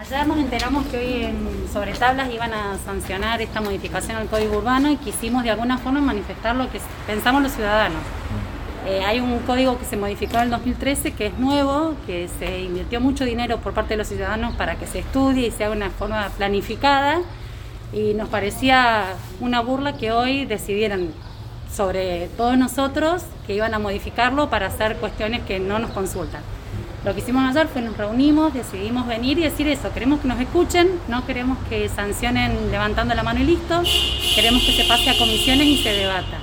Ayer nos enteramos que hoy en sobre tablas iban a sancionar esta modificación al código urbano y quisimos de alguna forma manifestar lo que pensamos los ciudadanos. Eh, hay un código que se modificó en el 2013 que es nuevo, que se invirtió mucho dinero por parte de los ciudadanos para que se estudie y se haga una forma planificada y nos parecía una burla que hoy decidieran sobre todos nosotros que iban a modificarlo para hacer cuestiones que no nos consultan. Lo que hicimos ayer fue nos reunimos, decidimos venir y decir eso, queremos que nos escuchen, no queremos que sancionen levantando la mano y listo, queremos que se pase a comisiones y se debata.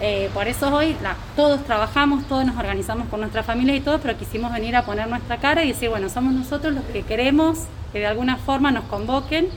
Eh, por eso hoy todos trabajamos, todos nos organizamos con nuestra familia y todo, pero quisimos venir a poner nuestra cara y decir, bueno, somos nosotros los que queremos que de alguna forma nos convoquen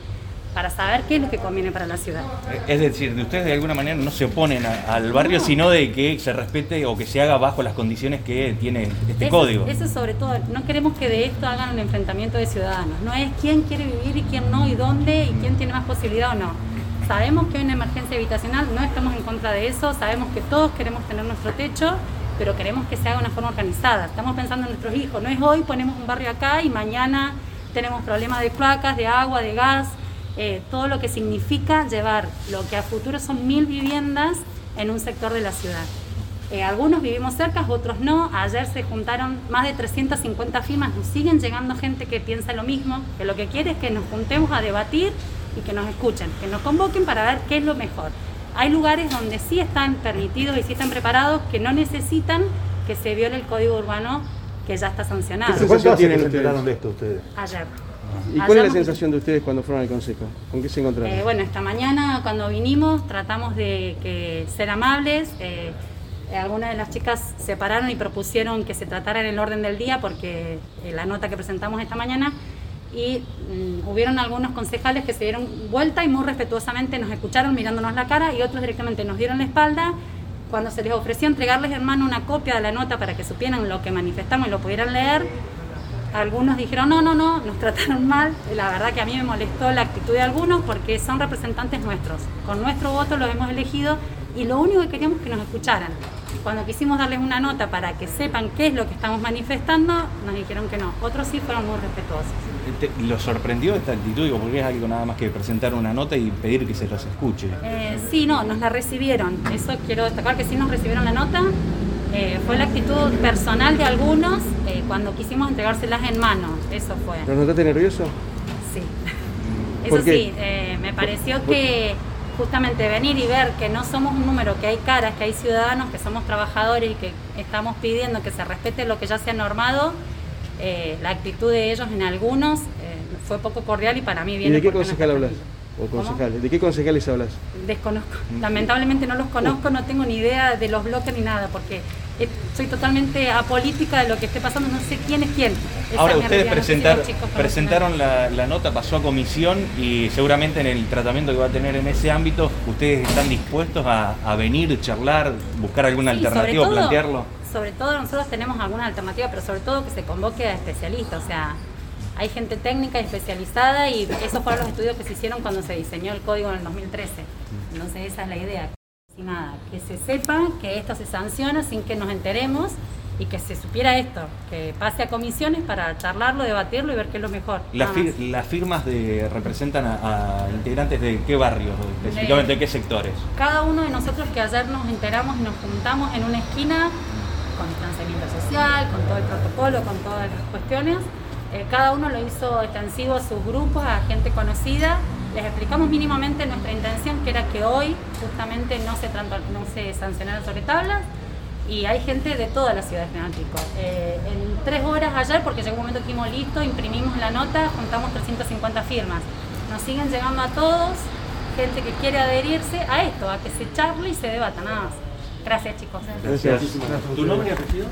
para saber qué es lo que conviene para la ciudad. Es decir, de ustedes de alguna manera no se oponen al barrio, sino de que se respete o que se haga bajo las condiciones que tiene este código. Eso sobre todo, no queremos que de esto hagan un enfrentamiento de ciudadanos, no es quién quiere vivir y quién no, y dónde, y quién tiene más posibilidad o no Sabemos que hay una emergencia habitacional, no estamos en contra de eso, sabemos que todos queremos tener nuestro techo, pero queremos que se haga de una forma organizada. Estamos pensando en nuestros hijos, no es hoy ponemos un barrio acá y mañana tenemos problemas de cloacas, de agua, de gas, eh, todo lo que significa llevar lo que a futuro son mil viviendas en un sector de la ciudad. Eh, algunos vivimos cerca, otros no. Ayer se juntaron más de 350 firmas, nos siguen llegando gente que piensa lo mismo, que lo que quiere es que nos juntemos a debatir y que nos escuchen, que nos convoquen para ver qué es lo mejor. Hay lugares donde sí están permitidos y sí están preparados que no necesitan que se viole el código urbano que ya está sancionado. ¿Qué sensación tienen ustedes? de esto ustedes? Ayer. ¿Y cuál es la sensación de ustedes cuando fueron al consejo? ¿Con qué se encontraron? Eh, bueno, esta mañana cuando vinimos tratamos de que ser amables. Eh, algunas de las chicas se pararon y propusieron que se tratara en el orden del día porque eh, la nota que presentamos esta mañana y mm, hubieron algunos concejales que se dieron vuelta y muy respetuosamente nos escucharon mirándonos la cara y otros directamente nos dieron la espalda. Cuando se les ofreció entregarles en mano una copia de la nota para que supieran lo que manifestamos y lo pudieran leer, algunos dijeron no, no, no, nos trataron mal. La verdad que a mí me molestó la actitud de algunos porque son representantes nuestros. Con nuestro voto los hemos elegido y lo único que queríamos es que nos escucharan. Cuando quisimos darles una nota para que sepan qué es lo que estamos manifestando, nos dijeron que no. Otros sí fueron muy respetuosos. ¿Lo sorprendió esta actitud? Porque es algo nada más que presentar una nota y pedir que se los escuche. Eh, sí, no, nos la recibieron. Eso quiero destacar que sí nos recibieron la nota. Eh, fue la actitud personal de algunos eh, cuando quisimos entregárselas en mano. Eso fue. ¿Los notaste nervioso? Sí. Eso sí, me pareció que justamente venir y ver que no somos un número, que hay caras, que hay ciudadanos, que somos trabajadores y que estamos pidiendo que se respete lo que ya se ha normado, eh, la actitud de ellos en algunos eh, fue poco cordial y para mí viene... ¿Y de qué concejal hablas? O concejales. ¿De qué concejales hablas? Desconozco. Lamentablemente no los conozco, no tengo ni idea de los bloques ni nada, porque soy totalmente apolítica de lo que esté pasando, no sé quién es quién. Ahora ustedes presentaron la, nota, pasó a comisión y seguramente en el tratamiento que va a tener en ese ámbito, ustedes están dispuestos a, venir, charlar, buscar alguna alternativa, plantearlo. Sobre todo nosotros tenemos alguna alternativa, pero sobre todo que se convoque a especialistas, o sea, hay gente técnica especializada y esos fueron los estudios que se hicieron cuando se diseñó el código en el 2013. Entonces esa es la idea nada, que se sepa que esto se sanciona sin que nos enteremos y que se supiera esto, que pase a comisiones para charlarlo, debatirlo y ver qué es lo mejor. las firmas de, representan a, integrantes de qué barrios, específicamente de, qué sectores? Cada uno de nosotros que ayer nos enteramos y nos juntamos en una esquina con distanciamiento social, con todo el protocolo, con todas las cuestiones, eh, cada uno lo hizo extensivo a sus grupos, a gente conocida les explicamos mínimamente nuestra intención, que era que hoy justamente no se, no se sancionaran sobre tablas y hay gente de toda la ciudad de General eh, en tres horas ayer, porque llegó un momento que hicimos listo, imprimimos la nota, juntamos 350 firmas. Nos siguen llegando a todos, gente que quiere adherirse a esto, a que se charle y se debata, nada más. Gracias chicos. Gracias. ¿Tu nombre y apellido?